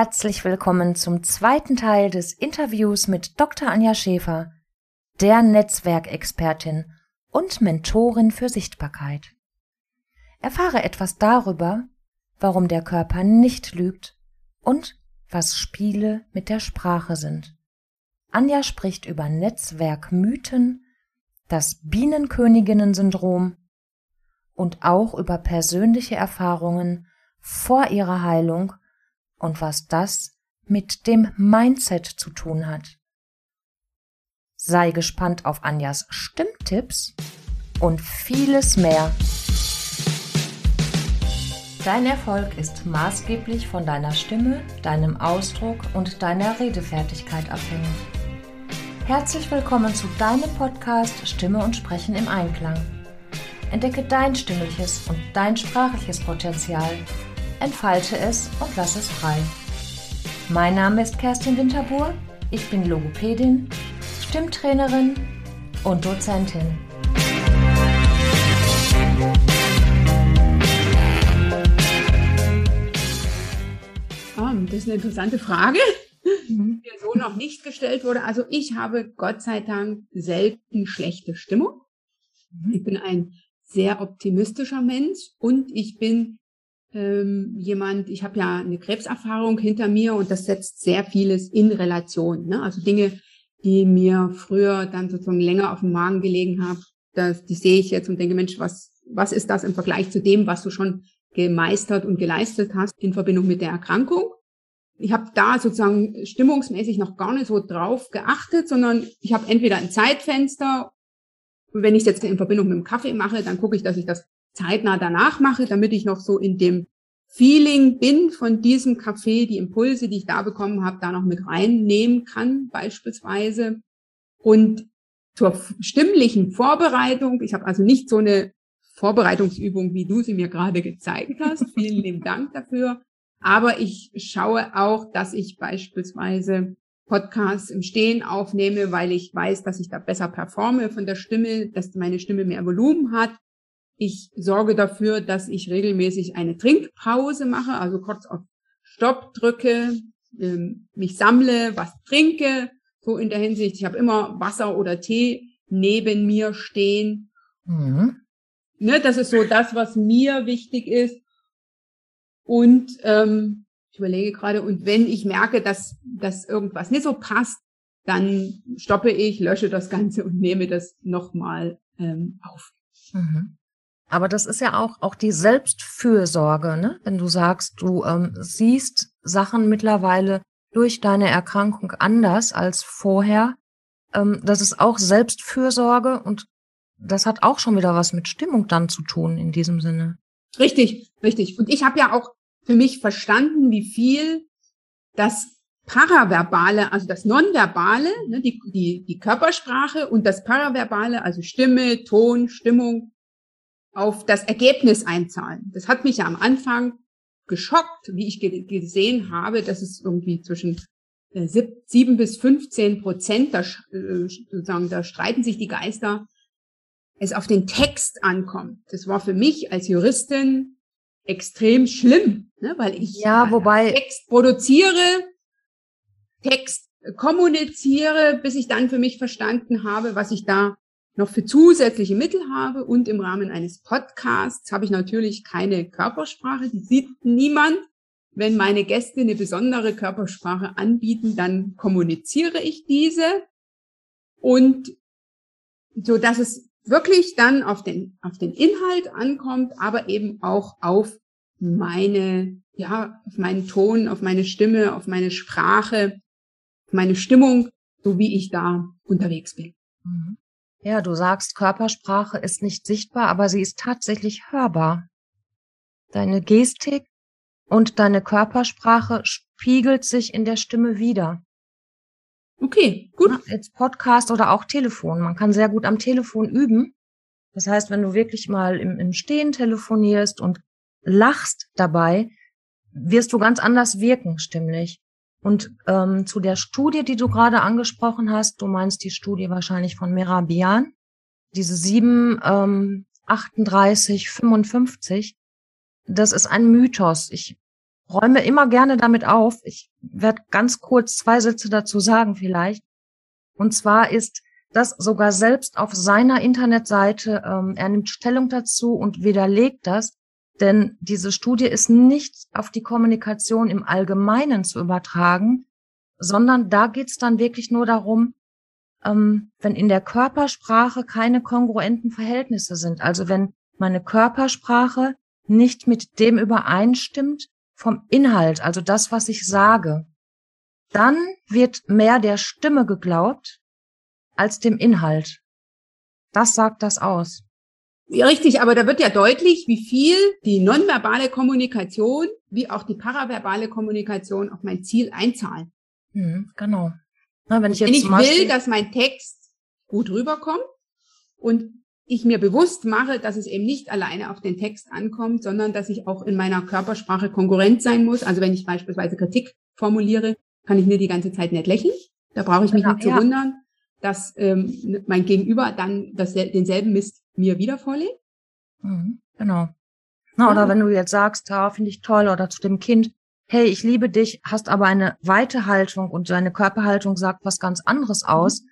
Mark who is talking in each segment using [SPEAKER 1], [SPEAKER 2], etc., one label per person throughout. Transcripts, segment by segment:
[SPEAKER 1] Herzlich willkommen zum zweiten Teil des Interviews mit Dr. Anja Schäfer, der Netzwerkexpertin und Mentorin für Sichtbarkeit. Erfahre etwas darüber, warum der Körper nicht lügt und was Spiele mit der Sprache sind. Anja spricht über Netzwerkmythen, das Bienenköniginnen-Syndrom und auch über persönliche Erfahrungen vor ihrer Heilung und was das mit dem Mindset zu tun hat. Sei gespannt auf Anjas Stimmtipps und vieles mehr. Dein Erfolg ist maßgeblich von deiner Stimme, deinem Ausdruck und deiner Redefertigkeit abhängig. Herzlich willkommen zu deinem Podcast Stimme und Sprechen im Einklang. Entdecke dein stimmliches und dein sprachliches Potenzial entfalte es und lass es frei. Mein Name ist Kerstin Winterbuhr, ich bin Logopädin, Stimmtrainerin und Dozentin.
[SPEAKER 2] Oh, das ist eine interessante Frage, die so noch nicht gestellt wurde. Also ich habe Gott sei Dank selten schlechte Stimmung. Ich bin ein sehr optimistischer Mensch und ich bin ähm, jemand, ich habe ja eine Krebserfahrung hinter mir und das setzt sehr vieles in Relation. Ne? Also Dinge, die mir früher dann sozusagen länger auf dem Magen gelegen haben, das, die sehe ich jetzt und denke, Mensch, was, was ist das im Vergleich zu dem, was du schon gemeistert und geleistet hast in Verbindung mit der Erkrankung? Ich habe da sozusagen stimmungsmäßig noch gar nicht so drauf geachtet, sondern ich habe entweder ein Zeitfenster, wenn ich es jetzt in Verbindung mit dem Kaffee mache, dann gucke ich, dass ich das zeitnah danach mache, damit ich noch so in dem Feeling bin von diesem Kaffee, die Impulse, die ich da bekommen habe, da noch mit reinnehmen kann, beispielsweise. Und zur stimmlichen Vorbereitung, ich habe also nicht so eine Vorbereitungsübung, wie du sie mir gerade gezeigt hast. Vielen lieben Dank dafür. Aber ich schaue auch, dass ich beispielsweise Podcasts im Stehen aufnehme, weil ich weiß, dass ich da besser performe von der Stimme, dass meine Stimme mehr Volumen hat ich sorge dafür, dass ich regelmäßig eine Trinkpause mache, also kurz auf Stopp drücke, ähm, mich sammle, was trinke, so in der Hinsicht. Ich habe immer Wasser oder Tee neben mir stehen. Mhm. Ne, das ist so das, was mir wichtig ist. Und ähm, ich überlege gerade, und wenn ich merke, dass, dass irgendwas nicht so passt, dann stoppe ich, lösche das Ganze und nehme das nochmal ähm, auf. Mhm.
[SPEAKER 1] Aber das ist ja auch, auch die Selbstfürsorge, ne? wenn du sagst, du ähm, siehst Sachen mittlerweile durch deine Erkrankung anders als vorher. Ähm, das ist auch Selbstfürsorge und das hat auch schon wieder was mit Stimmung dann zu tun in diesem Sinne.
[SPEAKER 2] Richtig, richtig. Und ich habe ja auch für mich verstanden, wie viel das Paraverbale, also das Nonverbale, ne, die, die, die Körpersprache und das Paraverbale, also Stimme, Ton, Stimmung, auf das Ergebnis einzahlen. Das hat mich ja am Anfang geschockt, wie ich ge gesehen habe, dass es irgendwie zwischen äh, sieben bis 15 Prozent, da, äh, sozusagen, da streiten sich die Geister, es auf den Text ankommt. Das war für mich als Juristin extrem schlimm, ne, weil ich
[SPEAKER 1] ja, wobei
[SPEAKER 2] Text produziere, Text kommuniziere, bis ich dann für mich verstanden habe, was ich da noch für zusätzliche Mittel habe und im Rahmen eines Podcasts habe ich natürlich keine Körpersprache, die sieht niemand. Wenn meine Gäste eine besondere Körpersprache anbieten, dann kommuniziere ich diese und so dass es wirklich dann auf den auf den Inhalt ankommt, aber eben auch auf meine ja auf meinen Ton, auf meine Stimme, auf meine Sprache, meine Stimmung, so wie ich da unterwegs bin. Mhm.
[SPEAKER 1] Ja, du sagst, Körpersprache ist nicht sichtbar, aber sie ist tatsächlich hörbar. Deine Gestik und deine Körpersprache spiegelt sich in der Stimme wieder.
[SPEAKER 2] Okay, gut.
[SPEAKER 1] jetzt Podcast oder auch Telefon. Man kann sehr gut am Telefon üben. Das heißt, wenn du wirklich mal im, im Stehen telefonierst und lachst dabei, wirst du ganz anders wirken, stimmlich. Und ähm, zu der Studie, die du gerade angesprochen hast, du meinst die Studie wahrscheinlich von Merabian, diese 7, ähm, 38, 55, das ist ein Mythos. Ich räume immer gerne damit auf. Ich werde ganz kurz zwei Sätze dazu sagen vielleicht. Und zwar ist das sogar selbst auf seiner Internetseite, ähm, er nimmt Stellung dazu und widerlegt das, denn diese Studie ist nicht auf die Kommunikation im Allgemeinen zu übertragen, sondern da geht's dann wirklich nur darum, ähm, wenn in der Körpersprache keine kongruenten Verhältnisse sind, also wenn meine Körpersprache nicht mit dem übereinstimmt vom Inhalt, also das, was ich sage, dann wird mehr der Stimme geglaubt als dem Inhalt. Das sagt das aus.
[SPEAKER 2] Richtig, aber da wird ja deutlich, wie viel die nonverbale Kommunikation wie auch die paraverbale Kommunikation auf mein Ziel einzahlen.
[SPEAKER 1] Mhm, genau. Na,
[SPEAKER 2] wenn ich, jetzt wenn ich will, dass mein Text gut rüberkommt und ich mir bewusst mache, dass es eben nicht alleine auf den Text ankommt, sondern dass ich auch in meiner Körpersprache konkurrent sein muss. Also wenn ich beispielsweise Kritik formuliere, kann ich mir die ganze Zeit nicht lächeln. Da brauche ich mich genau, nicht zu ja. wundern, dass ähm, mein Gegenüber dann das, denselben Mist mir wieder vorlegt.
[SPEAKER 1] Mhm, genau. Na, oder wenn du jetzt sagst, ja, finde ich toll, oder zu dem Kind, hey, ich liebe dich, hast aber eine weite Haltung und deine Körperhaltung sagt was ganz anderes mhm. aus, mhm.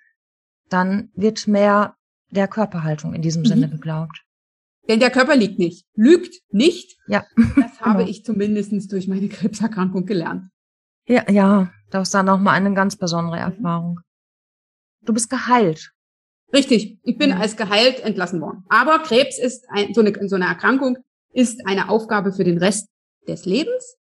[SPEAKER 1] dann wird mehr der Körperhaltung in diesem mhm. Sinne geglaubt.
[SPEAKER 2] Denn der Körper liegt nicht, lügt nicht. Ja. Das habe genau. ich zumindestens durch meine Krebserkrankung gelernt.
[SPEAKER 1] Ja, ja, das ist dann nochmal eine ganz besondere mhm. Erfahrung. Du bist geheilt.
[SPEAKER 2] Richtig, ich bin mhm. als geheilt entlassen worden. Aber Krebs ist ein, so, eine, so eine Erkrankung ist eine Aufgabe für den Rest des Lebens.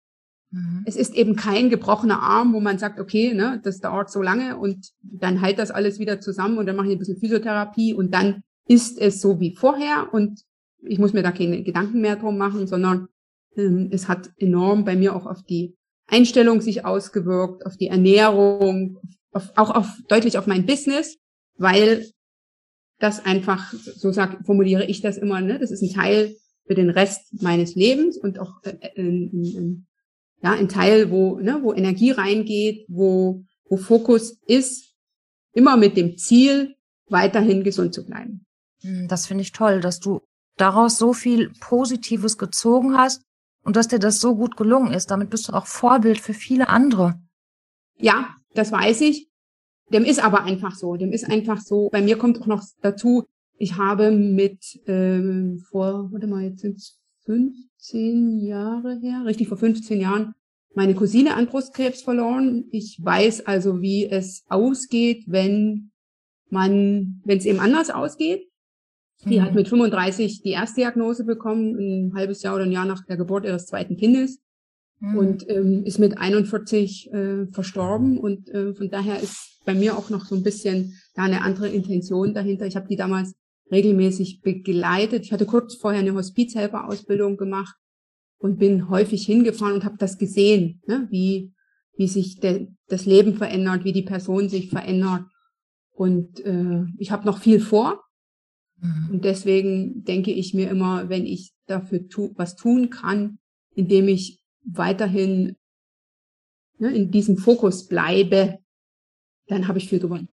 [SPEAKER 2] Mhm. Es ist eben kein gebrochener Arm, wo man sagt, okay, ne, das dauert so lange und dann heilt das alles wieder zusammen und dann mache ich ein bisschen Physiotherapie und dann ist es so wie vorher und ich muss mir da keine Gedanken mehr drum machen, sondern ähm, es hat enorm bei mir auch auf die Einstellung sich ausgewirkt, auf die Ernährung, auf, auch auf deutlich auf mein Business, weil das einfach, so sag, formuliere ich das immer, ne, das ist ein Teil für den Rest meines Lebens und auch äh, äh, ein, ja, ein Teil, wo, ne, wo Energie reingeht, wo, wo Fokus ist, immer mit dem Ziel, weiterhin gesund zu bleiben.
[SPEAKER 1] Hm, das finde ich toll, dass du daraus so viel Positives gezogen hast und dass dir das so gut gelungen ist. Damit bist du auch Vorbild für viele andere.
[SPEAKER 2] Ja, das weiß ich. Dem ist aber einfach so. Dem ist einfach so. Bei mir kommt auch noch dazu, ich habe mit ähm, vor, warte mal, jetzt sind 15 Jahre her, richtig vor 15 Jahren, meine Cousine an Brustkrebs verloren. Ich weiß also, wie es ausgeht, wenn man, wenn es eben anders ausgeht. Die mhm. hat mit 35 die erste Diagnose bekommen, ein halbes Jahr oder ein Jahr nach der Geburt ihres zweiten Kindes mhm. und ähm, ist mit 41 äh, verstorben. Und äh, von daher ist bei mir auch noch so ein bisschen da eine andere Intention dahinter. Ich habe die damals regelmäßig begleitet. Ich hatte kurz vorher eine Hospizhelferausbildung gemacht und bin häufig hingefahren und habe das gesehen, ne? wie, wie sich de, das Leben verändert, wie die Person sich verändert. Und äh, ich habe noch viel vor. Mhm. Und deswegen denke ich mir immer, wenn ich dafür tu, was tun kann, indem ich weiterhin ne, in diesem Fokus bleibe, dann habe ich viel gewonnen.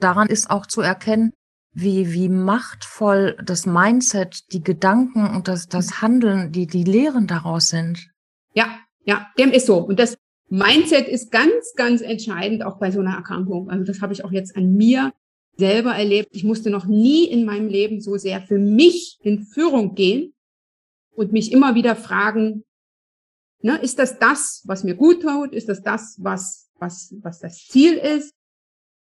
[SPEAKER 1] Daran ist auch zu erkennen, wie, wie machtvoll das Mindset, die Gedanken und das, das Handeln, die, die Lehren daraus sind.
[SPEAKER 2] Ja, ja, dem ist so. Und das Mindset ist ganz, ganz entscheidend auch bei so einer Erkrankung. Also das habe ich auch jetzt an mir selber erlebt. Ich musste noch nie in meinem Leben so sehr für mich in Führung gehen und mich immer wieder fragen, ne, ist das das, was mir gut tut? Ist das das, was, was, was das Ziel ist?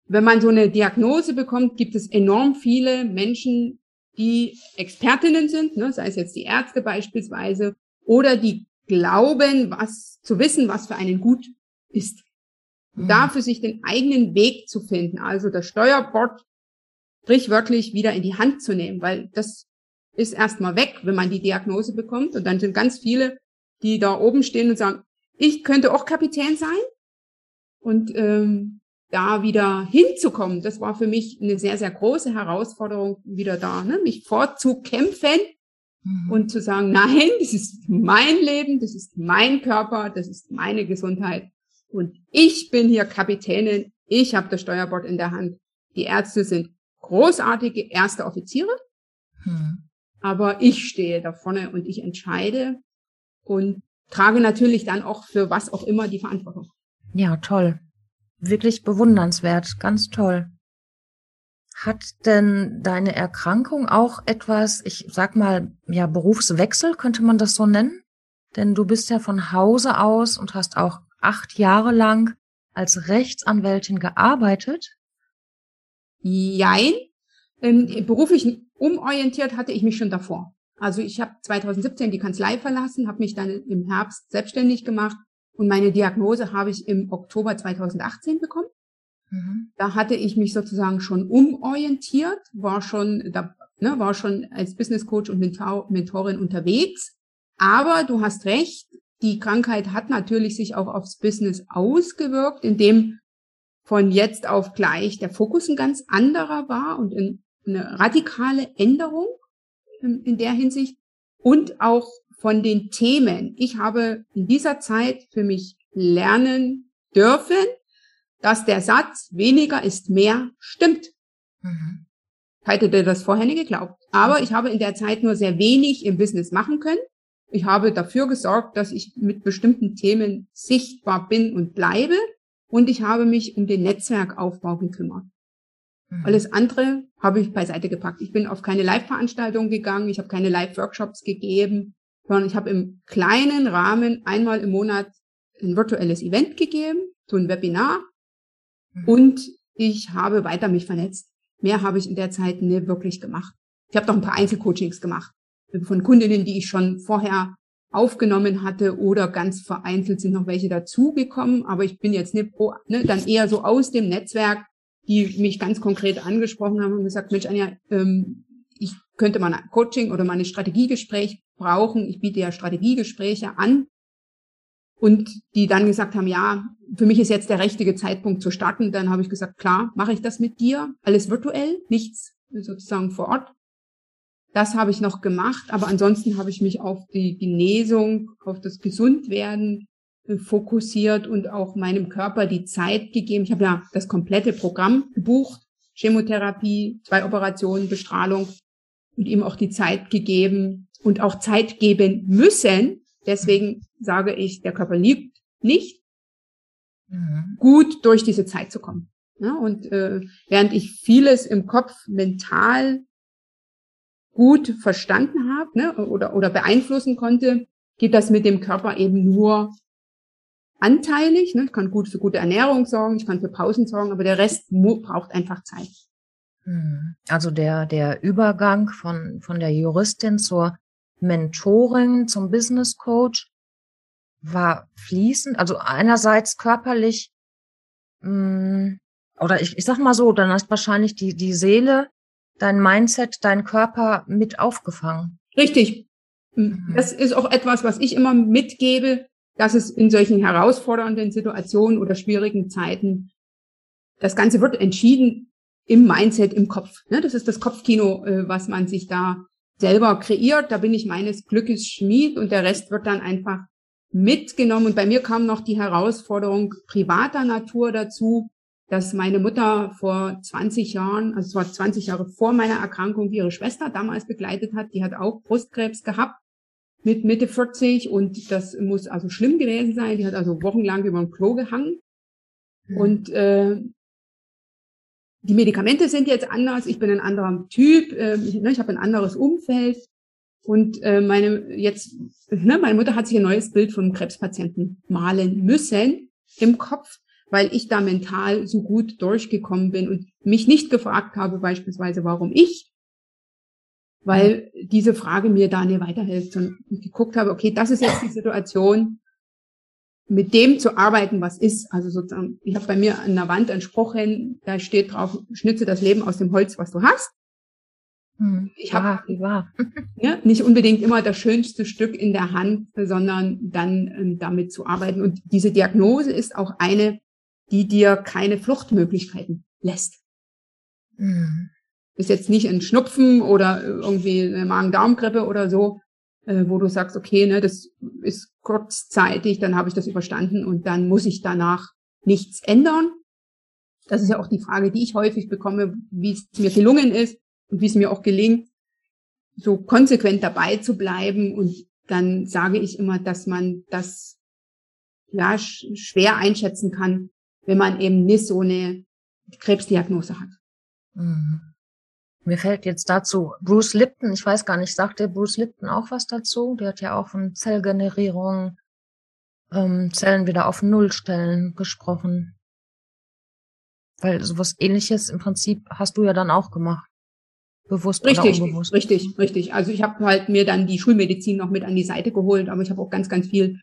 [SPEAKER 2] wenn man so eine Diagnose bekommt, gibt es enorm viele Menschen, die Expertinnen sind, ne, sei es jetzt die Ärzte beispielsweise, oder die glauben, was zu wissen, was für einen gut ist. Mhm. Da für sich den eigenen Weg zu finden, also das Steuerbord sprichwörtlich wieder in die Hand zu nehmen, weil das ist erstmal weg, wenn man die Diagnose bekommt. Und dann sind ganz viele, die da oben stehen und sagen, ich könnte auch Kapitän sein. Und ähm, da wieder hinzukommen, das war für mich eine sehr, sehr große Herausforderung wieder da, ne? mich vorzukämpfen mhm. und zu sagen, nein, das ist mein Leben, das ist mein Körper, das ist meine Gesundheit und ich bin hier Kapitänin, ich habe das Steuerbord in der Hand. Die Ärzte sind großartige erste Offiziere, mhm. aber ich stehe da vorne und ich entscheide und trage natürlich dann auch für was auch immer die Verantwortung.
[SPEAKER 1] Ja, toll. Wirklich bewundernswert, ganz toll. Hat denn deine Erkrankung auch etwas, ich sag mal, ja, Berufswechsel, könnte man das so nennen? Denn du bist ja von Hause aus und hast auch acht Jahre lang als Rechtsanwältin gearbeitet.
[SPEAKER 2] Jein. Ähm, beruflich umorientiert hatte ich mich schon davor. Also ich habe 2017 die Kanzlei verlassen, habe mich dann im Herbst selbstständig gemacht und meine Diagnose habe ich im Oktober 2018 bekommen. Mhm. Da hatte ich mich sozusagen schon umorientiert, war schon, da, ne, war schon als Business Coach und Mentor, Mentorin unterwegs. Aber du hast recht, die Krankheit hat natürlich sich auch aufs Business ausgewirkt, indem von jetzt auf gleich der Fokus ein ganz anderer war und eine radikale Änderung in der Hinsicht und auch von den Themen. Ich habe in dieser Zeit für mich lernen dürfen, dass der Satz weniger ist mehr stimmt. Mhm. Ich hätte das vorher nicht geglaubt. Aber ich habe in der Zeit nur sehr wenig im Business machen können. Ich habe dafür gesorgt, dass ich mit bestimmten Themen sichtbar bin und bleibe. Und ich habe mich um den Netzwerkaufbau gekümmert. Mhm. Alles andere habe ich beiseite gepackt. Ich bin auf keine Live-Veranstaltungen gegangen, ich habe keine Live-Workshops gegeben, sondern ich habe im kleinen Rahmen einmal im Monat ein virtuelles Event gegeben, so ein Webinar. Mhm. Und ich habe weiter mich vernetzt. Mehr habe ich in der Zeit nicht wirklich gemacht. Ich habe doch ein paar Einzelcoachings gemacht von Kundinnen, die ich schon vorher aufgenommen hatte oder ganz vereinzelt sind noch welche dazugekommen. Aber ich bin jetzt nicht pro, ne, dann eher so aus dem Netzwerk die mich ganz konkret angesprochen haben und gesagt, Mensch, Anja, ähm, ich könnte mal ein Coaching oder mal ein Strategiegespräch brauchen. Ich biete ja Strategiegespräche an. Und die dann gesagt haben, ja, für mich ist jetzt der richtige Zeitpunkt zu starten. Dann habe ich gesagt, klar, mache ich das mit dir. Alles virtuell, nichts sozusagen vor Ort. Das habe ich noch gemacht, aber ansonsten habe ich mich auf die Genesung, auf das Gesundwerden fokussiert und auch meinem Körper die Zeit gegeben. Ich habe ja das komplette Programm gebucht, Chemotherapie, zwei Operationen, Bestrahlung und ihm auch die Zeit gegeben und auch Zeit geben müssen. Deswegen sage ich, der Körper liebt nicht, mhm. gut durch diese Zeit zu kommen. Ja, und äh, während ich vieles im Kopf mental gut verstanden habe ne, oder, oder beeinflussen konnte, geht das mit dem Körper eben nur anteilig. Ne? Ich kann gut für gute Ernährung sorgen, ich kann für Pausen sorgen, aber der Rest braucht einfach Zeit.
[SPEAKER 1] Hm. Also der, der Übergang von, von der Juristin zur Mentorin, zum Business Coach war fließend, also einerseits körperlich, mh, hm, oder ich, ich sag mal so, dann hast wahrscheinlich die, die Seele, dein Mindset, dein Körper mit aufgefangen.
[SPEAKER 2] Richtig. Mhm. Das ist auch etwas, was ich immer mitgebe dass es in solchen herausfordernden Situationen oder schwierigen Zeiten, das Ganze wird entschieden im Mindset, im Kopf. Ne? Das ist das Kopfkino, äh, was man sich da selber kreiert. Da bin ich meines Glückes Schmied und der Rest wird dann einfach mitgenommen. Und bei mir kam noch die Herausforderung privater Natur dazu, dass meine Mutter vor 20 Jahren, also es war 20 Jahre vor meiner Erkrankung, ihre Schwester damals begleitet hat. Die hat auch Brustkrebs gehabt mit Mitte 40 und das muss also schlimm gewesen sein. Die hat also wochenlang über dem Klo gehangen. Mhm. Und äh, die Medikamente sind jetzt anders. Ich bin ein anderer Typ. Äh, ich, ne, ich habe ein anderes Umfeld. Und äh, meine jetzt, ne, meine Mutter hat sich ein neues Bild vom Krebspatienten malen müssen im Kopf, weil ich da mental so gut durchgekommen bin und mich nicht gefragt habe, beispielsweise, warum ich, weil diese Frage mir da nicht weiterhilft und ich geguckt habe, okay, das ist jetzt die Situation, mit dem zu arbeiten, was ist. Also sozusagen, ich habe bei mir an der Wand einen Spruch hin, da steht drauf, schnitze das Leben aus dem Holz, was du hast. Hm, ich habe ja, ja, nicht unbedingt immer das schönste Stück in der Hand, sondern dann ähm, damit zu arbeiten. Und diese Diagnose ist auch eine, die dir keine Fluchtmöglichkeiten lässt. Hm ist jetzt nicht ein Schnupfen oder irgendwie eine Magen-Darm-Grippe oder so, äh, wo du sagst, okay, ne, das ist kurzzeitig, dann habe ich das überstanden und dann muss ich danach nichts ändern. Das ist ja auch die Frage, die ich häufig bekomme, wie es mir gelungen ist und wie es mir auch gelingt, so konsequent dabei zu bleiben und dann sage ich immer, dass man das ja schwer einschätzen kann, wenn man eben nicht so eine Krebsdiagnose hat. Mhm.
[SPEAKER 1] Mir fällt jetzt dazu Bruce Lipton, ich weiß gar nicht, sagt der Bruce Lipton auch was dazu? Der hat ja auch von Zellgenerierung, ähm, Zellen wieder auf Null stellen gesprochen. Weil sowas ähnliches im Prinzip hast du ja dann auch gemacht. Bewusst
[SPEAKER 2] richtig,
[SPEAKER 1] oder unbewusst.
[SPEAKER 2] Richtig, richtig. Also ich habe halt mir dann die Schulmedizin noch mit an die Seite geholt, aber ich habe auch ganz, ganz viel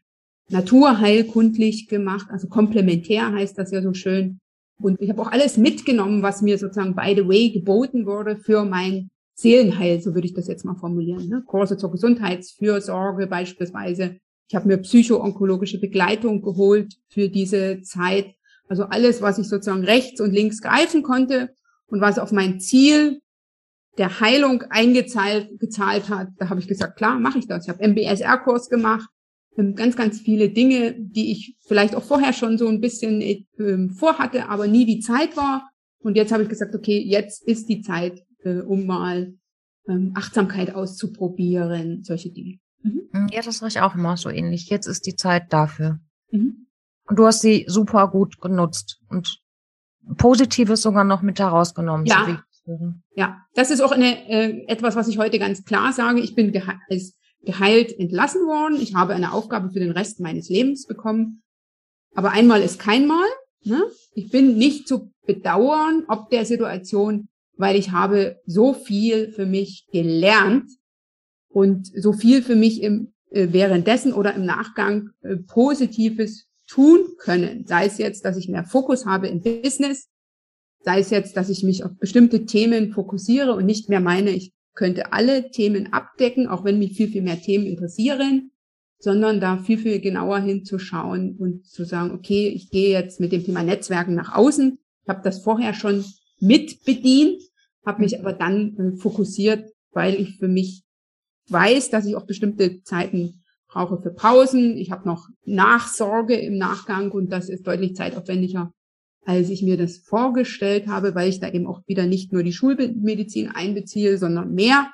[SPEAKER 2] naturheilkundlich gemacht, also komplementär heißt das ja so schön. Und ich habe auch alles mitgenommen, was mir sozusagen by the way geboten wurde für mein Seelenheil, so würde ich das jetzt mal formulieren. Ne? Kurse zur Gesundheitsfürsorge beispielsweise. Ich habe mir psychoonkologische Begleitung geholt für diese Zeit. Also alles, was ich sozusagen rechts und links greifen konnte und was auf mein Ziel der Heilung eingezahlt gezahlt hat, da habe ich gesagt, klar, mache ich das. Ich habe MBSR-Kurs gemacht, ganz, ganz viele Dinge, die ich vielleicht auch vorher schon so ein bisschen äh, vorhatte, aber nie die Zeit war. Und jetzt habe ich gesagt, okay, jetzt ist die Zeit, äh, um mal ähm, Achtsamkeit auszuprobieren, solche Dinge.
[SPEAKER 1] Mhm. mhm. Ja, das sage ich auch immer so ähnlich. Jetzt ist die Zeit dafür. Mhm. Und du hast sie super gut genutzt und Positives sogar noch mit herausgenommen.
[SPEAKER 2] Ja, ja, das ist auch eine, äh, etwas, was ich heute ganz klar sage. Ich bin als geheilt entlassen worden. Ich habe eine Aufgabe für den Rest meines Lebens bekommen. Aber einmal ist kein Mal. Ne? Ich bin nicht zu bedauern, ob der Situation, weil ich habe so viel für mich gelernt und so viel für mich im, äh, währenddessen oder im Nachgang äh, Positives tun können. Sei es jetzt, dass ich mehr Fokus habe im Business, sei es jetzt, dass ich mich auf bestimmte Themen fokussiere und nicht mehr meine, ich könnte alle Themen abdecken, auch wenn mich viel, viel mehr Themen interessieren, sondern da viel, viel genauer hinzuschauen und zu sagen, okay, ich gehe jetzt mit dem Thema Netzwerken nach außen. Ich habe das vorher schon mit bedient, habe mich aber dann äh, fokussiert, weil ich für mich weiß, dass ich auch bestimmte Zeiten brauche für Pausen. Ich habe noch Nachsorge im Nachgang und das ist deutlich zeitaufwendiger als ich mir das vorgestellt habe, weil ich da eben auch wieder nicht nur die Schulmedizin einbeziehe, sondern mehr.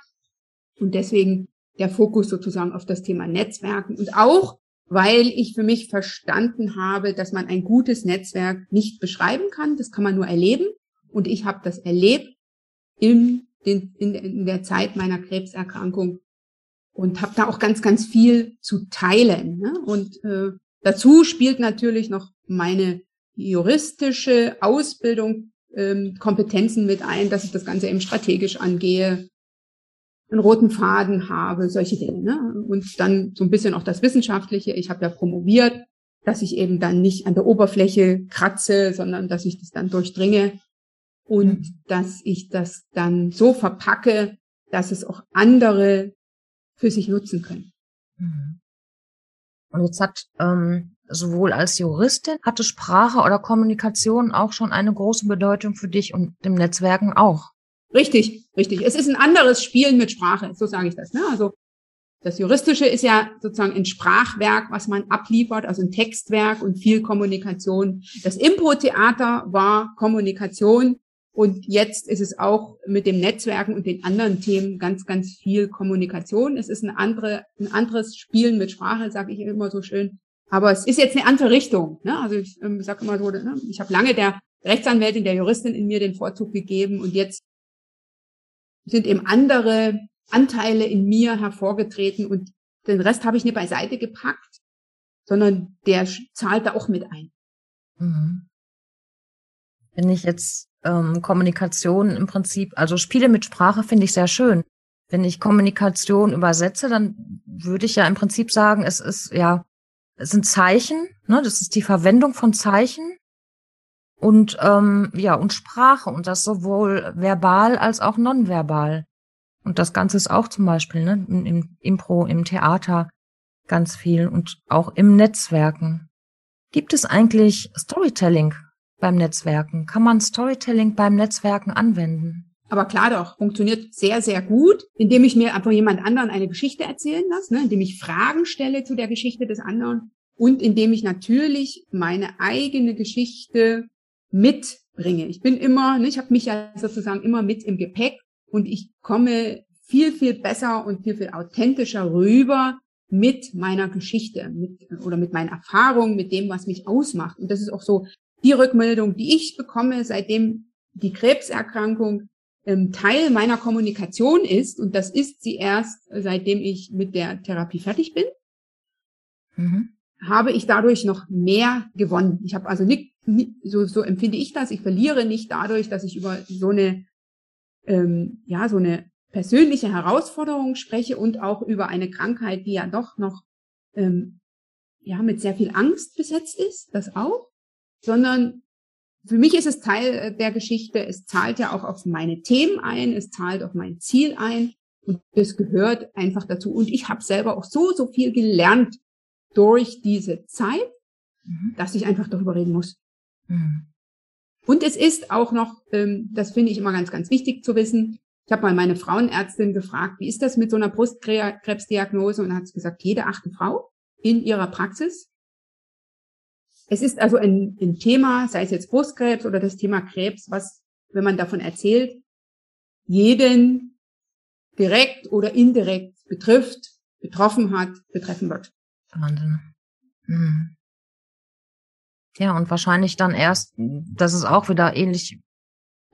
[SPEAKER 2] Und deswegen der Fokus sozusagen auf das Thema Netzwerken und auch, weil ich für mich verstanden habe, dass man ein gutes Netzwerk nicht beschreiben kann, das kann man nur erleben. Und ich habe das erlebt in, den, in, in der Zeit meiner Krebserkrankung und habe da auch ganz, ganz viel zu teilen. Ne? Und äh, dazu spielt natürlich noch meine juristische Ausbildung, ähm, Kompetenzen mit ein, dass ich das Ganze eben strategisch angehe, einen roten Faden habe, solche Dinge. Ne? Und dann so ein bisschen auch das Wissenschaftliche. Ich habe ja promoviert, dass ich eben dann nicht an der Oberfläche kratze, sondern dass ich das dann durchdringe und dass ich das dann so verpacke, dass es auch andere für sich nutzen können. Mhm.
[SPEAKER 1] Und jetzt hat ähm, sowohl als Juristin hatte Sprache oder Kommunikation auch schon eine große Bedeutung für dich und dem Netzwerken auch.
[SPEAKER 2] Richtig, richtig. Es ist ein anderes Spielen mit Sprache, so sage ich das. Ne? Also das Juristische ist ja sozusagen ein Sprachwerk, was man abliefert, also ein Textwerk und viel Kommunikation. Das Impro-Theater war Kommunikation und jetzt ist es auch mit dem Netzwerken und den anderen Themen ganz, ganz viel Kommunikation. Es ist ein, andere, ein anderes Spielen mit Sprache, sage ich immer so schön, aber es ist jetzt eine andere Richtung. Ne? Also ich ähm, sage immer so, ne? ich habe lange der Rechtsanwältin, der Juristin in mir den Vorzug gegeben und jetzt sind eben andere Anteile in mir hervorgetreten und den Rest habe ich nicht beiseite gepackt, sondern der zahlt da auch mit ein. Mhm.
[SPEAKER 1] Wenn ich jetzt ähm, Kommunikation im Prinzip, also Spiele mit Sprache finde ich sehr schön. Wenn ich Kommunikation übersetze, dann würde ich ja im Prinzip sagen, es ist ja sind Zeichen, ne? das ist die Verwendung von Zeichen und ähm, ja und Sprache und das sowohl verbal als auch nonverbal. Und das Ganze ist auch zum Beispiel ne, im Impro, im Theater ganz viel und auch im Netzwerken. Gibt es eigentlich Storytelling beim Netzwerken? Kann man Storytelling beim Netzwerken anwenden?
[SPEAKER 2] Aber klar doch, funktioniert sehr, sehr gut, indem ich mir einfach jemand anderen eine Geschichte erzählen lasse, ne, indem ich Fragen stelle zu der Geschichte des anderen und indem ich natürlich meine eigene Geschichte mitbringe. Ich bin immer, ne, ich habe mich ja sozusagen immer mit im Gepäck und ich komme viel, viel besser und viel, viel authentischer rüber, mit meiner Geschichte mit, oder mit meinen Erfahrungen, mit dem, was mich ausmacht. Und das ist auch so die Rückmeldung, die ich bekomme, seitdem die Krebserkrankung ähm, Teil meiner Kommunikation ist. Und das ist sie erst, seitdem ich mit der Therapie fertig bin. Mhm. habe ich dadurch noch mehr gewonnen. Ich habe also nicht, nicht, so, so empfinde ich das. Ich verliere nicht dadurch, dass ich über so eine ähm, ja so eine persönliche Herausforderung spreche und auch über eine Krankheit, die ja doch noch ähm, ja mit sehr viel Angst besetzt ist, das auch, sondern für mich ist es Teil äh, der Geschichte. Es zahlt ja auch auf meine Themen ein, es zahlt auf mein Ziel ein und das gehört einfach dazu. Und ich habe selber auch so so viel gelernt durch diese Zeit, mhm. dass ich einfach darüber reden muss. Mhm. Und es ist auch noch, ähm, das finde ich immer ganz ganz wichtig zu wissen. Ich habe mal meine Frauenärztin gefragt, wie ist das mit so einer Brustkrebsdiagnose? Und hat sie gesagt, jede achte Frau in ihrer Praxis. Es ist also ein, ein Thema, sei es jetzt Brustkrebs oder das Thema Krebs, was, wenn man davon erzählt, jeden direkt oder indirekt betrifft, betroffen hat, betreffen wird. Wahnsinn.
[SPEAKER 1] Hm. Ja, und wahrscheinlich dann erst, das ist auch wieder ähnlich,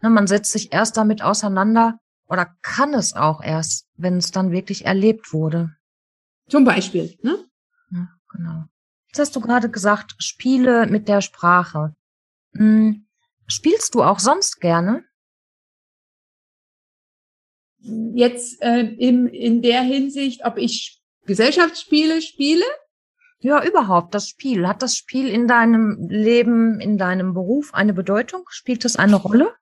[SPEAKER 1] ne, man setzt sich erst damit auseinander, oder kann es auch erst, wenn es dann wirklich erlebt wurde.
[SPEAKER 2] Zum Beispiel, ne?
[SPEAKER 1] Ja, genau. Jetzt hast du gerade gesagt, Spiele mit der Sprache. Hm, spielst du auch sonst gerne?
[SPEAKER 2] Jetzt äh, im, in der Hinsicht, ob ich Gesellschaftsspiele spiele?
[SPEAKER 1] Ja, überhaupt das Spiel. Hat das Spiel in deinem Leben, in deinem Beruf eine Bedeutung? Spielt es eine Rolle?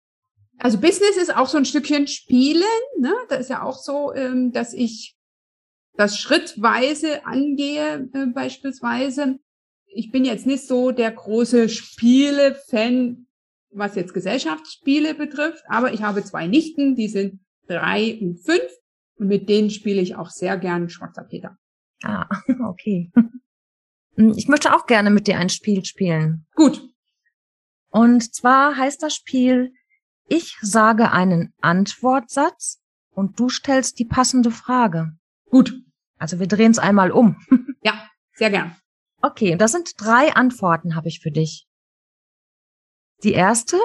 [SPEAKER 2] Also Business ist auch so ein Stückchen Spielen. Ne? Das ist ja auch so, ähm, dass ich das schrittweise angehe äh, beispielsweise. Ich bin jetzt nicht so der große Spiele-Fan, was jetzt Gesellschaftsspiele betrifft, aber ich habe zwei Nichten, die sind drei und fünf und mit denen spiele ich auch sehr gern Schwarzer Peter.
[SPEAKER 1] Ah, okay. Ich möchte auch gerne mit dir ein Spiel spielen.
[SPEAKER 2] Gut.
[SPEAKER 1] Und zwar heißt das Spiel ich sage einen Antwortsatz und du stellst die passende Frage.
[SPEAKER 2] Gut.
[SPEAKER 1] Also wir drehen es einmal um.
[SPEAKER 2] ja, sehr gern.
[SPEAKER 1] Okay, das sind drei Antworten habe ich für dich. Die erste,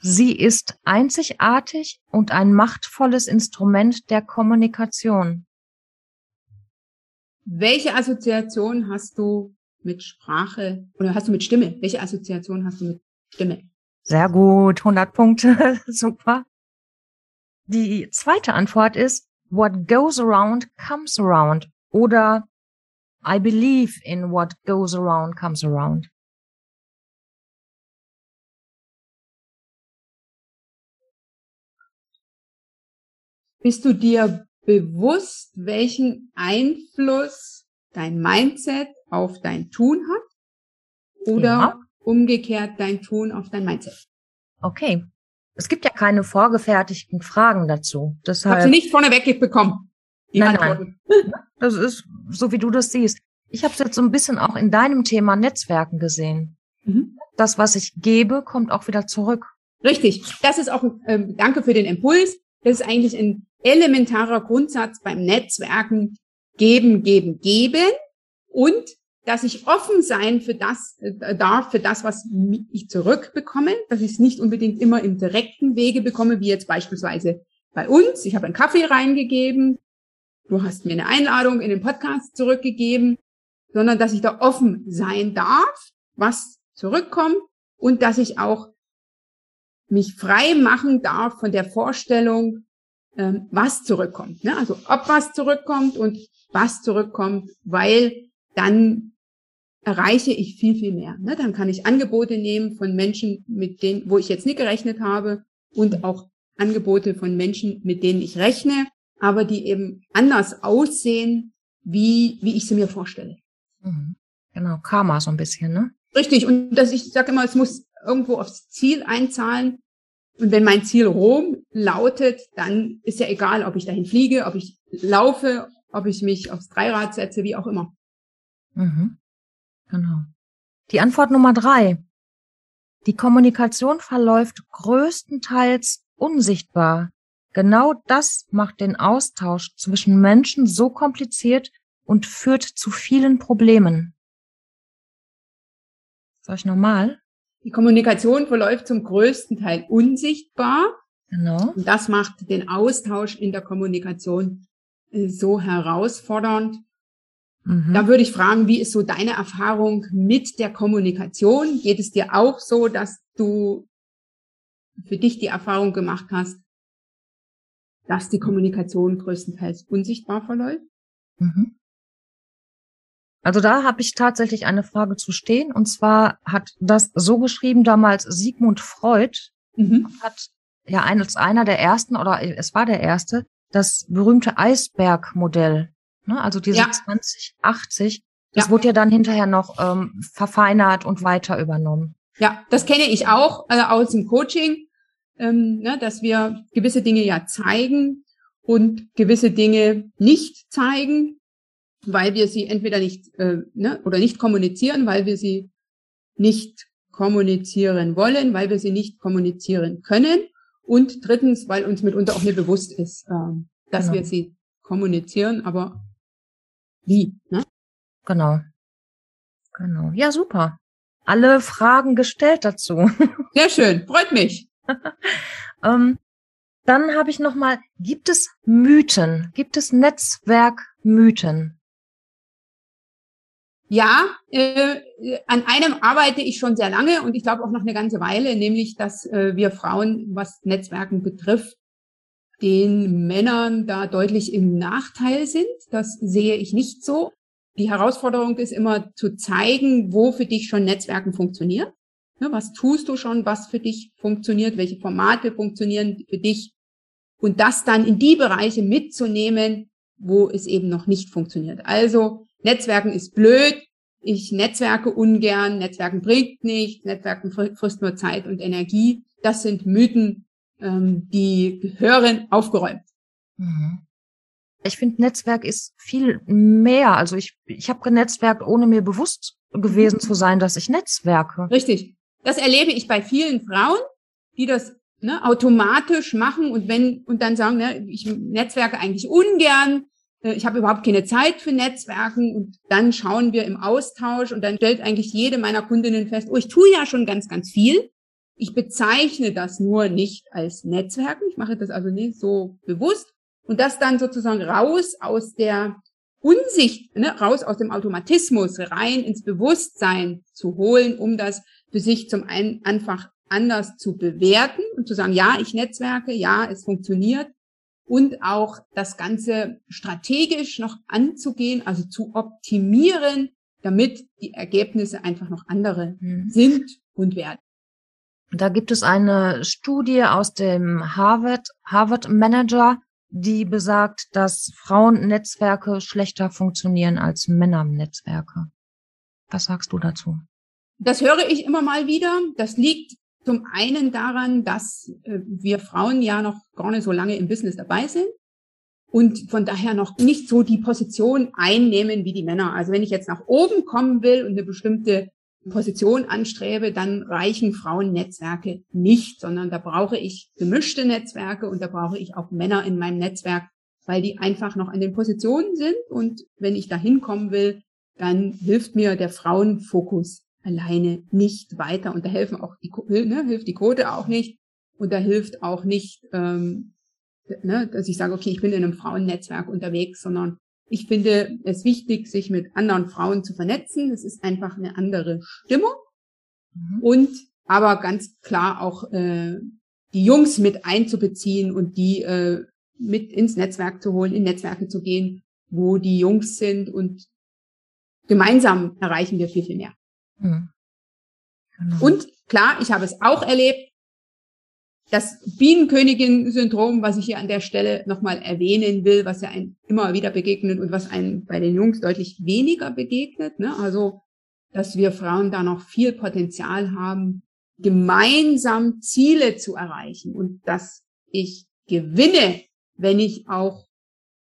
[SPEAKER 1] sie ist einzigartig und ein machtvolles Instrument der Kommunikation.
[SPEAKER 2] Welche Assoziation hast du mit Sprache oder hast du mit Stimme? Welche Assoziation hast du mit Stimme?
[SPEAKER 1] Sehr gut, 100 Punkte, super. Die zweite Antwort ist, what goes around comes around oder I believe in what goes around comes around.
[SPEAKER 2] Bist du dir bewusst, welchen Einfluss dein Mindset auf dein Tun hat? Oder ja umgekehrt dein Tun auf dein Mindset.
[SPEAKER 1] Okay. Es gibt ja keine vorgefertigten Fragen dazu.
[SPEAKER 2] Deshalb. Hab sie nicht vorneweg bekommen.
[SPEAKER 1] Nein, Antworten. Nein. Das ist so, wie du das siehst. Ich habe es jetzt so ein bisschen auch in deinem Thema Netzwerken gesehen. Mhm. Das, was ich gebe, kommt auch wieder zurück.
[SPEAKER 2] Richtig. Das ist auch, ähm, danke für den Impuls. Das ist eigentlich ein elementarer Grundsatz beim Netzwerken. Geben, geben, geben. Und dass ich offen sein für das äh, darf, für das, was ich zurückbekomme, dass ich es nicht unbedingt immer im direkten Wege bekomme, wie jetzt beispielsweise bei uns. Ich habe einen Kaffee reingegeben, du hast mir eine Einladung in den Podcast zurückgegeben, sondern dass ich da offen sein darf, was zurückkommt und dass ich auch mich frei machen darf von der Vorstellung, ähm, was zurückkommt. Ne? Also ob was zurückkommt und was zurückkommt, weil dann erreiche ich viel, viel mehr. Ne? Dann kann ich Angebote nehmen von Menschen, mit denen, wo ich jetzt nicht gerechnet habe und auch Angebote von Menschen, mit denen ich rechne, aber die eben anders aussehen, wie, wie ich sie mir vorstelle.
[SPEAKER 1] Mhm. Genau, Karma so ein bisschen, ne?
[SPEAKER 2] Richtig. Und dass ich sage immer, es muss irgendwo aufs Ziel einzahlen. Und wenn mein Ziel Rom lautet, dann ist ja egal, ob ich dahin fliege, ob ich laufe, ob ich mich aufs Dreirad setze, wie auch immer.
[SPEAKER 1] Mhm. Genau. Die Antwort Nummer drei. Die Kommunikation verläuft größtenteils unsichtbar. Genau das macht den Austausch zwischen Menschen so kompliziert und führt zu vielen Problemen. Soll ich nochmal?
[SPEAKER 2] Die Kommunikation verläuft zum größten Teil unsichtbar.
[SPEAKER 1] Genau.
[SPEAKER 2] Und das macht den Austausch in der Kommunikation äh, so herausfordernd. Mhm. Da würde ich fragen, wie ist so deine Erfahrung mit der Kommunikation? Geht es dir auch so, dass du für dich die Erfahrung gemacht hast, dass die Kommunikation größtenteils unsichtbar verläuft? Mhm.
[SPEAKER 1] Also da habe ich tatsächlich eine Frage zu stehen. Und zwar hat das so geschrieben damals Sigmund Freud, mhm. hat ja als einer der ersten, oder es war der erste, das berühmte Eisbergmodell. Ne? Also diese ja. 2080, das ja. wurde ja dann hinterher noch ähm, verfeinert und weiter übernommen.
[SPEAKER 2] Ja, das kenne ich auch äh, aus dem Coaching ähm, ne, dass wir gewisse Dinge ja zeigen und gewisse Dinge nicht zeigen, weil wir sie entweder nicht äh, ne, oder nicht kommunizieren, weil wir sie nicht kommunizieren wollen, weil wir sie nicht kommunizieren können und drittens, weil uns mitunter auch nicht bewusst ist, äh, dass genau. wir sie kommunizieren, aber wie? Ne?
[SPEAKER 1] Genau. Genau. Ja, super. Alle Fragen gestellt dazu.
[SPEAKER 2] Sehr schön, freut mich.
[SPEAKER 1] ähm, dann habe ich noch mal: Gibt es Mythen? Gibt es Netzwerkmythen?
[SPEAKER 2] Ja, äh, an einem arbeite ich schon sehr lange und ich glaube auch noch eine ganze Weile, nämlich, dass äh, wir Frauen, was Netzwerken betrifft, den Männern da deutlich im Nachteil sind. Das sehe ich nicht so. Die Herausforderung ist immer zu zeigen, wo für dich schon Netzwerken funktioniert. Ne, was tust du schon, was für dich funktioniert, welche Formate funktionieren für dich und das dann in die Bereiche mitzunehmen, wo es eben noch nicht funktioniert. Also Netzwerken ist blöd, ich netzwerke ungern, Netzwerken bringt nichts, Netzwerken frisst nur Zeit und Energie. Das sind Mythen, ähm, die gehören aufgeräumt. Mhm.
[SPEAKER 1] Ich finde, Netzwerk ist viel mehr. Also ich, ich habe genetzwerkt, ohne mir bewusst gewesen zu sein, dass ich netzwerke.
[SPEAKER 2] Richtig. Das erlebe ich bei vielen Frauen, die das ne, automatisch machen und wenn und dann sagen, ne, ich netzwerke eigentlich ungern, äh, ich habe überhaupt keine Zeit für Netzwerken und dann schauen wir im Austausch und dann stellt eigentlich jede meiner Kundinnen fest, oh, ich tue ja schon ganz, ganz viel. Ich bezeichne das nur nicht als Netzwerken, ich mache das also nicht so bewusst und das dann sozusagen raus aus der Unsicht, ne, raus aus dem Automatismus rein ins Bewusstsein zu holen, um das für sich zum einen einfach anders zu bewerten und zu sagen, ja, ich netzwerke, ja, es funktioniert und auch das Ganze strategisch noch anzugehen, also zu optimieren, damit die Ergebnisse einfach noch andere mhm. sind und werden.
[SPEAKER 1] Da gibt es eine Studie aus dem Harvard, Harvard Manager, die besagt, dass Frauennetzwerke schlechter funktionieren als Männernetzwerke. Was sagst du dazu?
[SPEAKER 2] Das höre ich immer mal wieder. Das liegt zum einen daran, dass äh, wir Frauen ja noch gar nicht so lange im Business dabei sind und von daher noch nicht so die Position einnehmen wie die Männer. Also wenn ich jetzt nach oben kommen will und eine bestimmte Position anstrebe, dann reichen Frauennetzwerke nicht, sondern da brauche ich gemischte Netzwerke und da brauche ich auch Männer in meinem Netzwerk, weil die einfach noch an den Positionen sind und wenn ich da hinkommen will, dann hilft mir der Frauenfokus alleine nicht weiter. Und da helfen auch die, ne, hilft die Quote auch nicht. Und da hilft auch nicht, ähm, ne, dass ich sage, okay, ich bin in einem Frauennetzwerk unterwegs, sondern ich finde es wichtig, sich mit anderen Frauen zu vernetzen. Das ist einfach eine andere Stimmung. Mhm. Und aber ganz klar auch äh, die Jungs mit einzubeziehen und die äh, mit ins Netzwerk zu holen, in Netzwerke zu gehen, wo die Jungs sind und gemeinsam erreichen wir viel, viel mehr. Mhm. Genau. Und klar, ich habe es auch erlebt, das Bienenkönigin-Syndrom, was ich hier an der Stelle nochmal erwähnen will, was ja ein immer wieder begegnet und was einem bei den Jungs deutlich weniger begegnet. Ne? Also, dass wir Frauen da noch viel Potenzial haben, gemeinsam Ziele zu erreichen und dass ich gewinne, wenn ich auch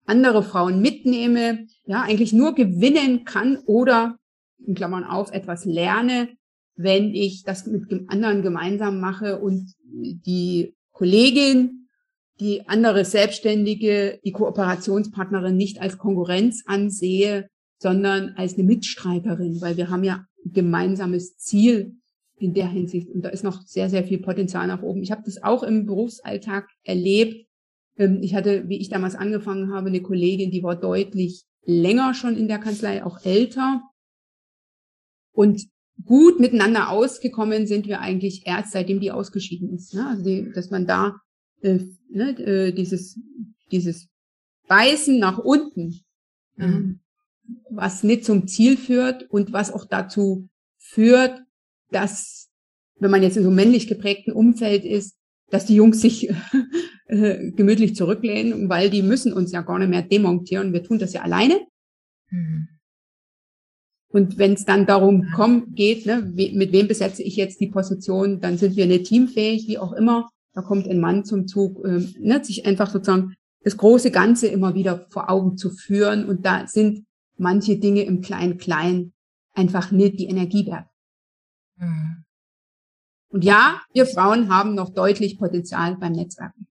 [SPEAKER 2] andere Frauen mitnehme, ja, eigentlich nur gewinnen kann oder in Klammern auf, etwas lerne, wenn ich das mit anderen gemeinsam mache und die Kollegin, die andere Selbstständige, die Kooperationspartnerin nicht als Konkurrenz ansehe, sondern als eine Mitstreiterin, weil wir haben ja ein gemeinsames Ziel in der Hinsicht. Und da ist noch sehr, sehr viel Potenzial nach oben. Ich habe das auch im Berufsalltag erlebt. Ähm, ich hatte, wie ich damals angefangen habe, eine Kollegin, die war deutlich länger schon in der Kanzlei, auch älter. Und gut miteinander ausgekommen sind wir eigentlich erst seitdem die ausgeschieden ist. Ne? Also die, dass man da äh, ne, äh, dieses, dieses Beißen nach unten, mhm. äh, was nicht zum Ziel führt und was auch dazu führt, dass, wenn man jetzt in so einem männlich geprägten Umfeld ist, dass die Jungs sich äh, gemütlich zurücklehnen, weil die müssen uns ja gar nicht mehr demontieren. Wir tun das ja alleine. Mhm. Und wenn es dann darum kommt, geht, ne, mit wem besetze ich jetzt die Position, dann sind wir nicht teamfähig, wie auch immer. Da kommt ein Mann zum Zug, ähm, ne, sich einfach sozusagen das große Ganze immer wieder vor Augen zu führen. Und da sind manche Dinge im Klein-Klein einfach nicht die Energie wert. Mhm. Und ja, wir Frauen haben noch deutlich Potenzial beim Netzwerken.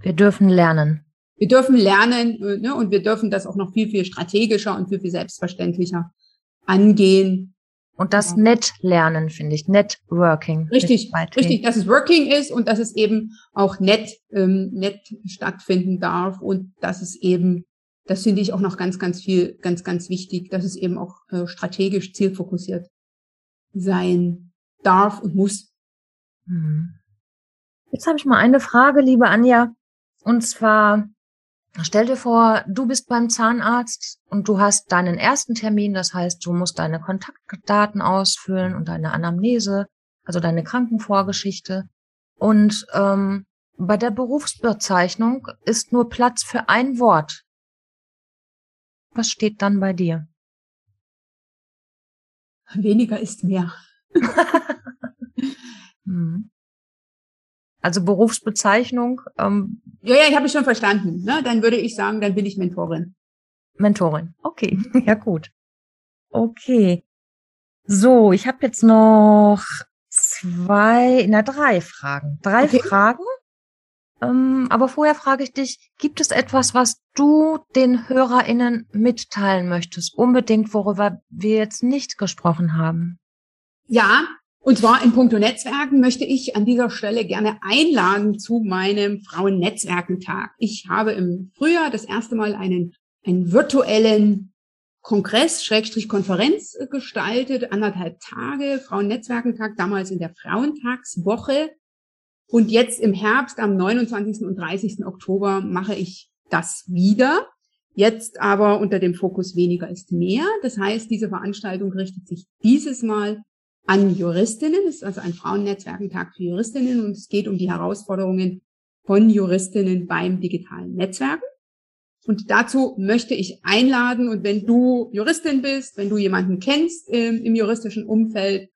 [SPEAKER 1] Wir dürfen lernen.
[SPEAKER 2] Wir dürfen lernen äh, ne, und wir dürfen das auch noch viel, viel strategischer und viel, viel selbstverständlicher angehen.
[SPEAKER 1] Und das ja. nett lernen, finde ich, Networking.
[SPEAKER 2] Richtig, richtig, dass es Working ist und dass es eben auch nett, ähm, nett stattfinden darf und dass es eben, das finde ich auch noch ganz, ganz viel, ganz, ganz wichtig, dass es eben auch äh, strategisch zielfokussiert sein darf und muss.
[SPEAKER 1] Mhm. Jetzt habe ich mal eine Frage, liebe Anja, und zwar, Stell dir vor, du bist beim Zahnarzt und du hast deinen ersten Termin, das heißt, du musst deine Kontaktdaten ausfüllen und deine Anamnese, also deine Krankenvorgeschichte. Und ähm, bei der Berufsbezeichnung ist nur Platz für ein Wort. Was steht dann bei dir?
[SPEAKER 2] Weniger ist mehr.
[SPEAKER 1] hm. Also Berufsbezeichnung. Ähm,
[SPEAKER 2] ja, ja, ich habe es schon verstanden. Ne? Dann würde ich sagen, dann bin ich Mentorin.
[SPEAKER 1] Mentorin. Okay, ja gut. Okay. So, ich habe jetzt noch zwei, na drei Fragen. Drei okay. Fragen. Ähm, aber vorher frage ich dich, gibt es etwas, was du den HörerInnen mitteilen möchtest? Unbedingt, worüber wir jetzt nicht gesprochen haben.
[SPEAKER 2] Ja, und zwar in puncto Netzwerken möchte ich an dieser Stelle gerne einladen zu meinem Frauennetzwerkentag. Ich habe im Frühjahr das erste Mal einen, einen virtuellen Kongress, Schrägstrich Konferenz gestaltet, anderthalb Tage, Frauennetzwerkentag, damals in der Frauentagswoche. Und jetzt im Herbst, am 29. und 30. Oktober, mache ich das wieder. Jetzt aber unter dem Fokus weniger ist mehr. Das heißt, diese Veranstaltung richtet sich dieses Mal an Juristinnen. Es ist also ein Frauennetzwerkentag für Juristinnen und es geht um die Herausforderungen von Juristinnen beim digitalen Netzwerken. Und dazu möchte ich einladen und wenn du Juristin bist, wenn du jemanden kennst äh, im juristischen Umfeld,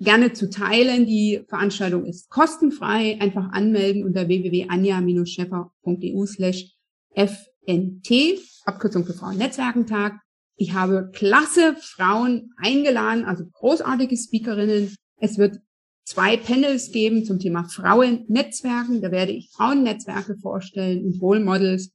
[SPEAKER 2] gerne zu teilen. Die Veranstaltung ist kostenfrei. Einfach anmelden unter www.anja-scheffer.eu slash FNT, Abkürzung für Frauennetzwerkentag. Ich habe klasse Frauen eingeladen, also großartige Speakerinnen. Es wird zwei Panels geben zum Thema Frauennetzwerken. Da werde ich Frauennetzwerke vorstellen und Role Models.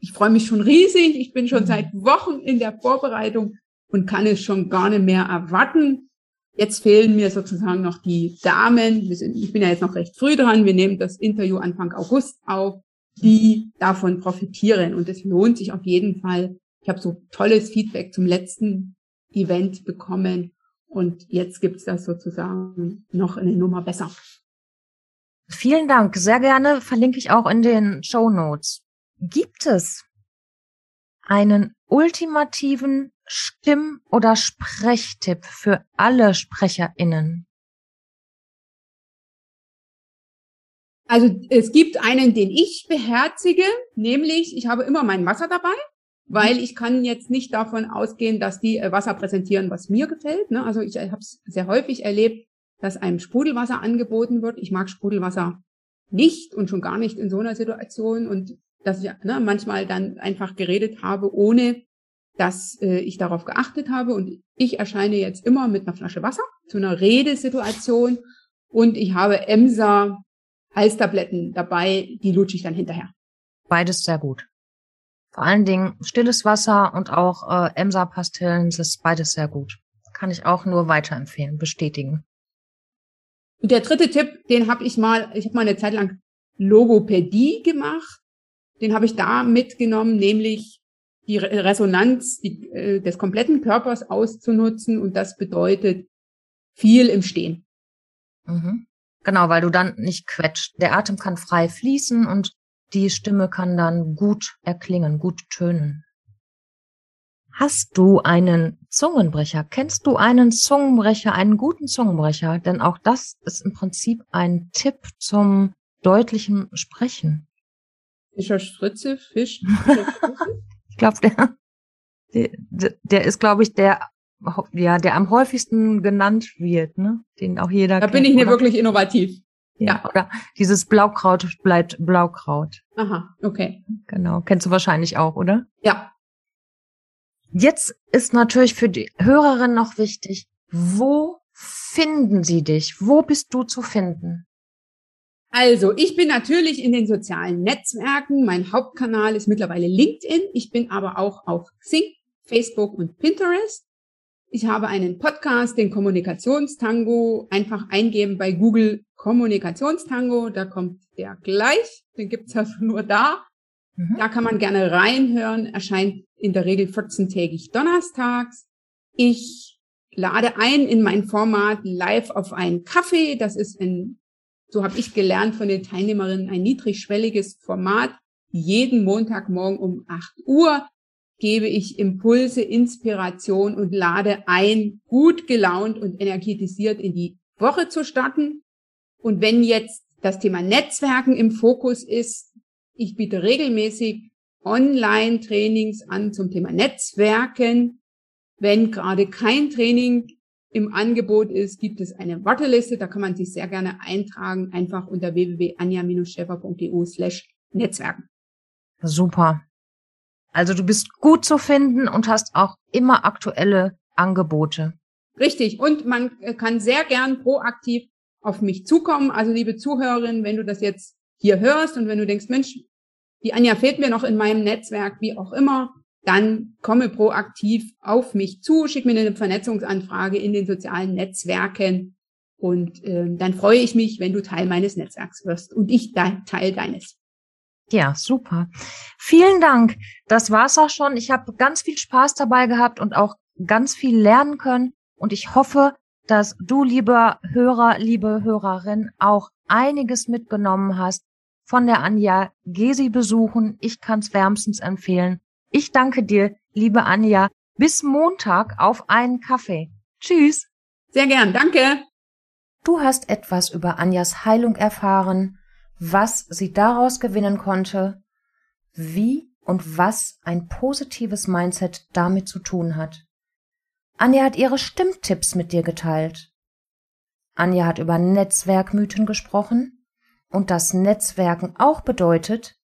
[SPEAKER 2] Ich freue mich schon riesig. Ich bin schon seit Wochen in der Vorbereitung und kann es schon gar nicht mehr erwarten. Jetzt fehlen mir sozusagen noch die Damen. Ich bin ja jetzt noch recht früh dran. Wir nehmen das Interview Anfang August auf, die davon profitieren. Und es lohnt sich auf jeden Fall, ich habe so tolles Feedback zum letzten Event bekommen und jetzt gibt's das sozusagen noch eine Nummer besser.
[SPEAKER 1] Vielen Dank. Sehr gerne verlinke ich auch in den Show Notes. Gibt es einen ultimativen Stimm- oder Sprechtipp für alle SprecherInnen?
[SPEAKER 2] Also es gibt einen, den ich beherzige, nämlich ich habe immer mein Wasser dabei weil ich kann jetzt nicht davon ausgehen, dass die äh, Wasser präsentieren, was mir gefällt. Ne? Also ich äh, habe es sehr häufig erlebt, dass einem Sprudelwasser angeboten wird. Ich mag Sprudelwasser nicht und schon gar nicht in so einer Situation und dass ich ne, manchmal dann einfach geredet habe, ohne dass äh, ich darauf geachtet habe. Und ich erscheine jetzt immer mit einer Flasche Wasser zu einer Redesituation und ich habe Emser Halstabletten dabei, die lutsche ich dann hinterher.
[SPEAKER 1] Beides sehr gut. Vor allen Dingen stilles Wasser und auch äh, Emsa-Pastillen, das ist beides sehr gut. Kann ich auch nur weiterempfehlen, bestätigen.
[SPEAKER 2] Und der dritte Tipp, den habe ich mal, ich habe mal eine Zeit lang Logopädie gemacht. Den habe ich da mitgenommen, nämlich die Resonanz die, äh, des kompletten Körpers auszunutzen. Und das bedeutet viel im Stehen.
[SPEAKER 1] Mhm. Genau, weil du dann nicht quetscht. Der Atem kann frei fließen und die Stimme kann dann gut erklingen, gut tönen. Hast du einen Zungenbrecher? Kennst du einen Zungenbrecher, einen guten Zungenbrecher? Denn auch das ist im Prinzip ein Tipp zum deutlichen Sprechen.
[SPEAKER 2] Fischer Fritze, Fisch.
[SPEAKER 1] ich glaube, der, der, der ist, glaube ich, der, ja, der am häufigsten genannt wird, ne? Den auch jeder.
[SPEAKER 2] Da kennt, bin ich nicht wirklich innovativ.
[SPEAKER 1] Ja, oder dieses Blaukraut bleibt Blaukraut.
[SPEAKER 2] Aha, okay.
[SPEAKER 1] Genau. Kennst du wahrscheinlich auch, oder?
[SPEAKER 2] Ja.
[SPEAKER 1] Jetzt ist natürlich für die Hörerin noch wichtig, wo finden sie dich? Wo bist du zu finden?
[SPEAKER 2] Also, ich bin natürlich in den sozialen Netzwerken. Mein Hauptkanal ist mittlerweile LinkedIn. Ich bin aber auch auf Xing, Facebook und Pinterest. Ich habe einen Podcast, den Kommunikationstango. Einfach eingeben bei Google Kommunikationstango. Da kommt der gleich. Den gibt's also nur da. Mhm. Da kann man gerne reinhören. Erscheint in der Regel 14-tägig donnerstags. Ich lade ein in mein Format live auf einen Kaffee. Das ist ein so habe ich gelernt von den Teilnehmerinnen, ein niedrigschwelliges Format. Jeden Montagmorgen um 8 Uhr gebe ich Impulse, Inspiration und lade ein, gut gelaunt und energetisiert in die Woche zu starten. Und wenn jetzt das Thema Netzwerken im Fokus ist, ich biete regelmäßig Online-Trainings an zum Thema Netzwerken. Wenn gerade kein Training im Angebot ist, gibt es eine Warteliste, da kann man sich sehr gerne eintragen, einfach unter www.anja-schäfer.eu slash Netzwerken.
[SPEAKER 1] Super. Also du bist gut zu finden und hast auch immer aktuelle Angebote.
[SPEAKER 2] Richtig. Und man kann sehr gern proaktiv auf mich zukommen. Also liebe Zuhörerin, wenn du das jetzt hier hörst und wenn du denkst, Mensch, die Anja fehlt mir noch in meinem Netzwerk, wie auch immer, dann komme proaktiv auf mich zu, schick mir eine Vernetzungsanfrage in den sozialen Netzwerken und äh, dann freue ich mich, wenn du Teil meines Netzwerks wirst und ich de Teil deines.
[SPEAKER 1] Ja, super. Vielen Dank. Das war's auch schon. Ich habe ganz viel Spaß dabei gehabt und auch ganz viel lernen können. Und ich hoffe, dass du, lieber Hörer, liebe Hörerin, auch einiges mitgenommen hast von der Anja. Geh sie besuchen. Ich kann's wärmstens empfehlen. Ich danke dir, liebe Anja. Bis Montag auf einen Kaffee. Tschüss.
[SPEAKER 2] Sehr gern, danke.
[SPEAKER 1] Du hast etwas über Anjas Heilung erfahren, was sie daraus gewinnen konnte, wie und was ein positives Mindset damit zu tun hat. Anja hat ihre Stimmtipps mit dir geteilt. Anja hat über Netzwerkmythen gesprochen und dass Netzwerken auch bedeutet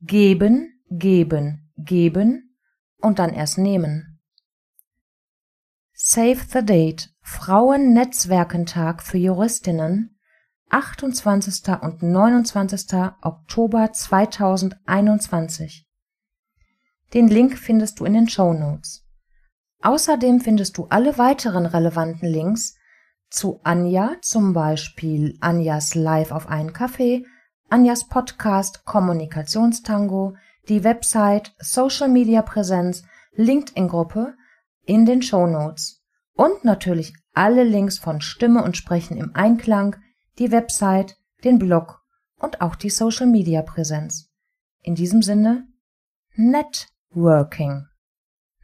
[SPEAKER 1] geben, geben, geben und dann erst nehmen. Save the Date Frauennetzwerkentag für Juristinnen 28. und 29. Oktober 2021. Den Link findest du in den Show Notes. Außerdem findest du alle weiteren relevanten Links zu Anja, zum Beispiel Anjas Live auf einen Kaffee, Anjas Podcast Kommunikationstango, die Website, Social Media Präsenz, LinkedIn Gruppe in den Show Notes und natürlich alle Links von Stimme und Sprechen im Einklang, die Website, den Blog und auch die Social Media Präsenz. In diesem Sinne, Networking.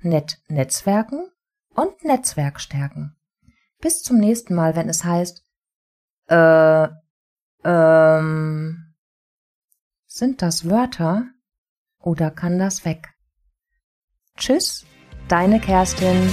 [SPEAKER 1] Net Netzwerken und Netzwerk stärken. Bis zum nächsten Mal, wenn es heißt, äh, ähm, sind das Wörter? Oder kann das weg? Tschüss, deine Kerstin.